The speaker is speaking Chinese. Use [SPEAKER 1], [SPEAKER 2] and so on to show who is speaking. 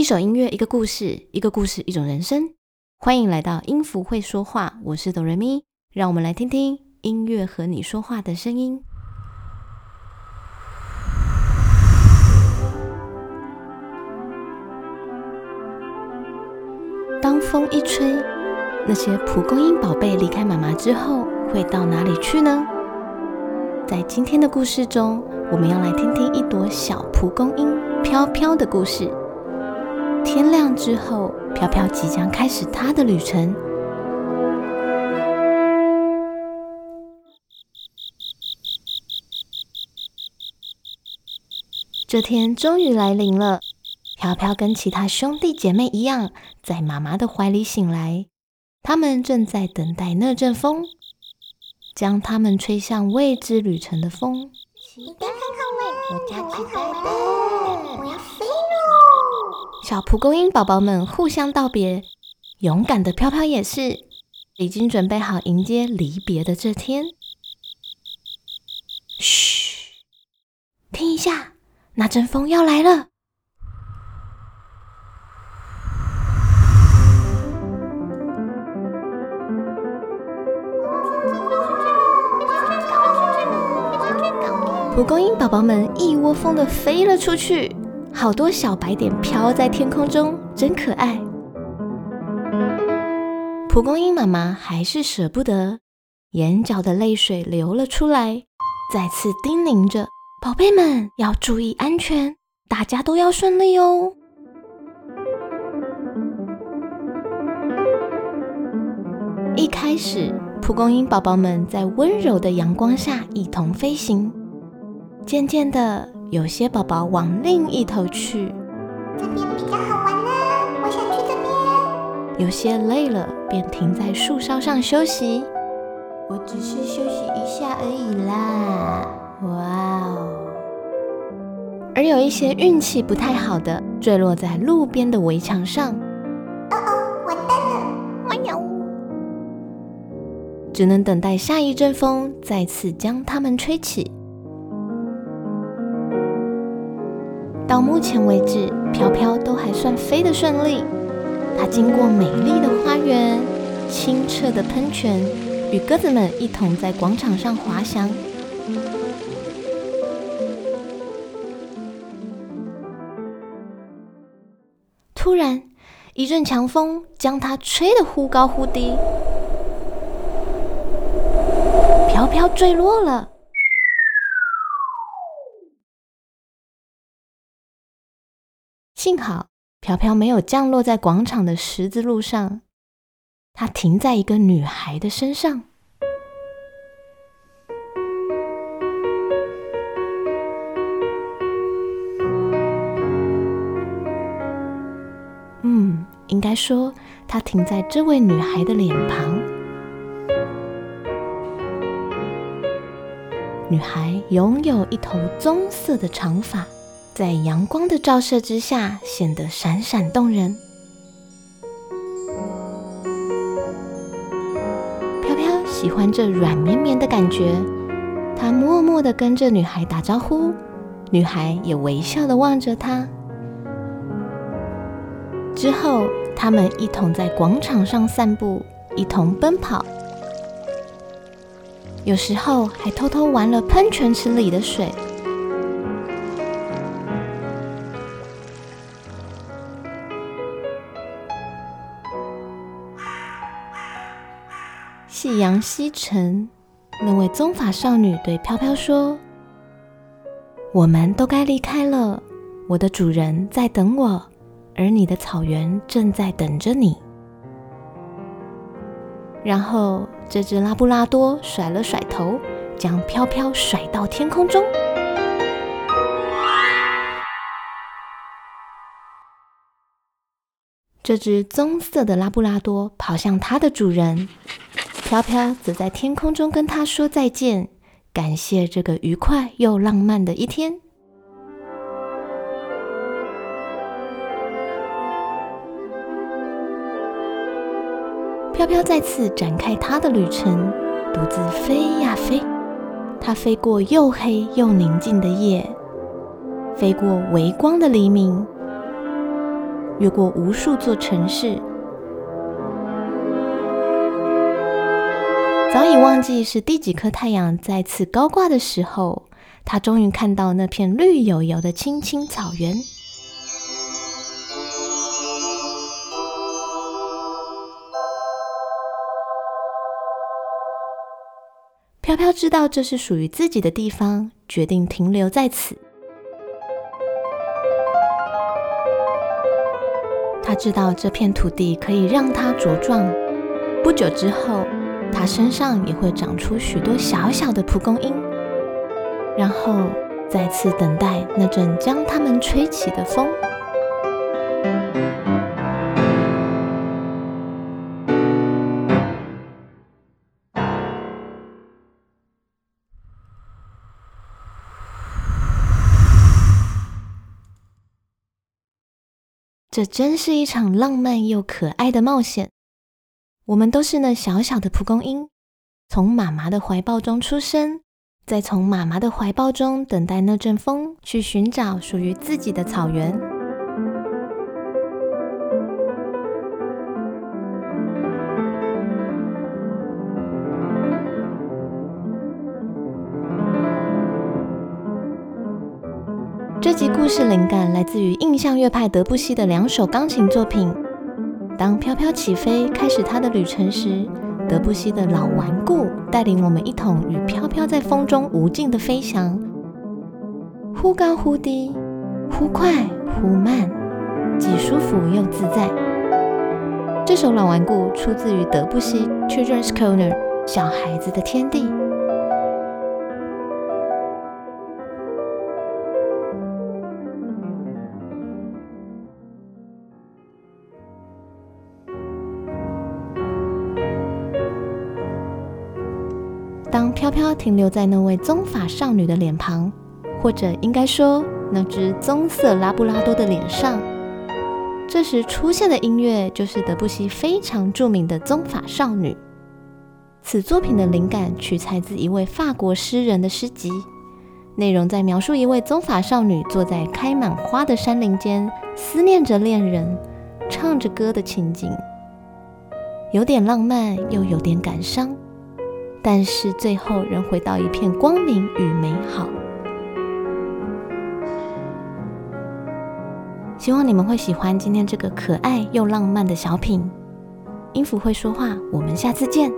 [SPEAKER 1] 一首音乐，一个故事，一个故事，一种人生。欢迎来到音符会说话，我是哆瑞咪，让我们来听听音乐和你说话的声音。当风一吹，那些蒲公英宝贝离开妈妈之后，会到哪里去呢？在今天的故事中，我们要来听听一朵小蒲公英飘飘的故事。天亮之后，飘飘即将开始它的旅程。这天终于来临了，飘飘跟其他兄弟姐妹一样，在妈妈的怀里醒来。他们正在等待那阵风，将他们吹向未知旅程的风。期待看看我家期待的，我要飞喽！小蒲公英宝宝们互相道别，勇敢的飘飘也是，已经准备好迎接离别的这天。嘘，听一下，那阵风要来了。蒲公英宝宝们一窝蜂的飞了出去，好多小白点飘在天空中，真可爱。蒲公英妈妈还是舍不得，眼角的泪水流了出来，再次叮咛着宝贝们要注意安全，大家都要顺利哦。一开始，蒲公英宝宝们在温柔的阳光下一同飞行。渐渐的，有些宝宝往另一头去，
[SPEAKER 2] 这边比较好玩呢，我想去这边。
[SPEAKER 1] 有些累了，便停在树梢上休息。我只是休息一下而已啦，哇哦！而有一些运气不太好的，坠落在路边的围墙上。
[SPEAKER 2] 哦哦，完蛋了！哎呦，
[SPEAKER 1] 只能等待下一阵风再次将它们吹起。到目前为止，飘飘都还算飞得顺利。它经过美丽的花园、清澈的喷泉，与鸽子们一同在广场上滑翔。突然，一阵强风将它吹得忽高忽低，飘飘坠落了。幸好飘飘没有降落在广场的十字路上，它停在一个女孩的身上。嗯，应该说，它停在这位女孩的脸庞。女孩拥有一头棕色的长发。在阳光的照射之下，显得闪闪动人。飘飘喜欢这软绵绵的感觉，他默默的跟着女孩打招呼，女孩也微笑的望着他。之后，他们一同在广场上散步，一同奔跑，有时候还偷偷玩了喷泉池里的水。夕阳西沉，那位棕发少女对飘飘说：“我们都该离开了，我的主人在等我，而你的草原正在等着你。”然后，这只拉布拉多甩了甩头，将飘飘甩到天空中。这只棕色的拉布拉多跑向它的主人。飘飘则在天空中跟他说再见，感谢这个愉快又浪漫的一天。飘飘再次展开他的旅程，独自飞呀飞。它飞过又黑又宁静的夜，飞过微光的黎明，越过无数座城市。早已忘记是第几颗太阳再次高挂的时候，他终于看到那片绿油油的青青草原。飘飘知道这是属于自己的地方，决定停留在此。他知道这片土地可以让他茁壮，不久之后，它身上也会长出许多小小的蒲公英，然后再次等待那阵将它们吹起的风。这真是一场浪漫又可爱的冒险。我们都是那小小的蒲公英，从妈妈的怀抱中出生，再从妈妈的怀抱中等待那阵风，去寻找属于自己的草原。这集故事灵感来自于印象乐派德布西的两首钢琴作品。当飘飘起飞，开始它的旅程时，德布西的老顽固带领我们一同与飘飘在风中无尽的飞翔，忽高忽低，忽快忽慢，既舒服又自在。这首老顽固出自于德布西《Children's Corner》小孩子的天地。当飘飘停留在那位棕发少女的脸庞，或者应该说那只棕色拉布拉多的脸上，这时出现的音乐就是德布西非常著名的《棕发少女》。此作品的灵感取材自一位法国诗人的诗集，内容在描述一位棕发少女坐在开满花的山林间，思念着恋人，唱着歌的情景，有点浪漫，又有点感伤。但是最后仍回到一片光明与美好。希望你们会喜欢今天这个可爱又浪漫的小品。音符会说话，我们下次见。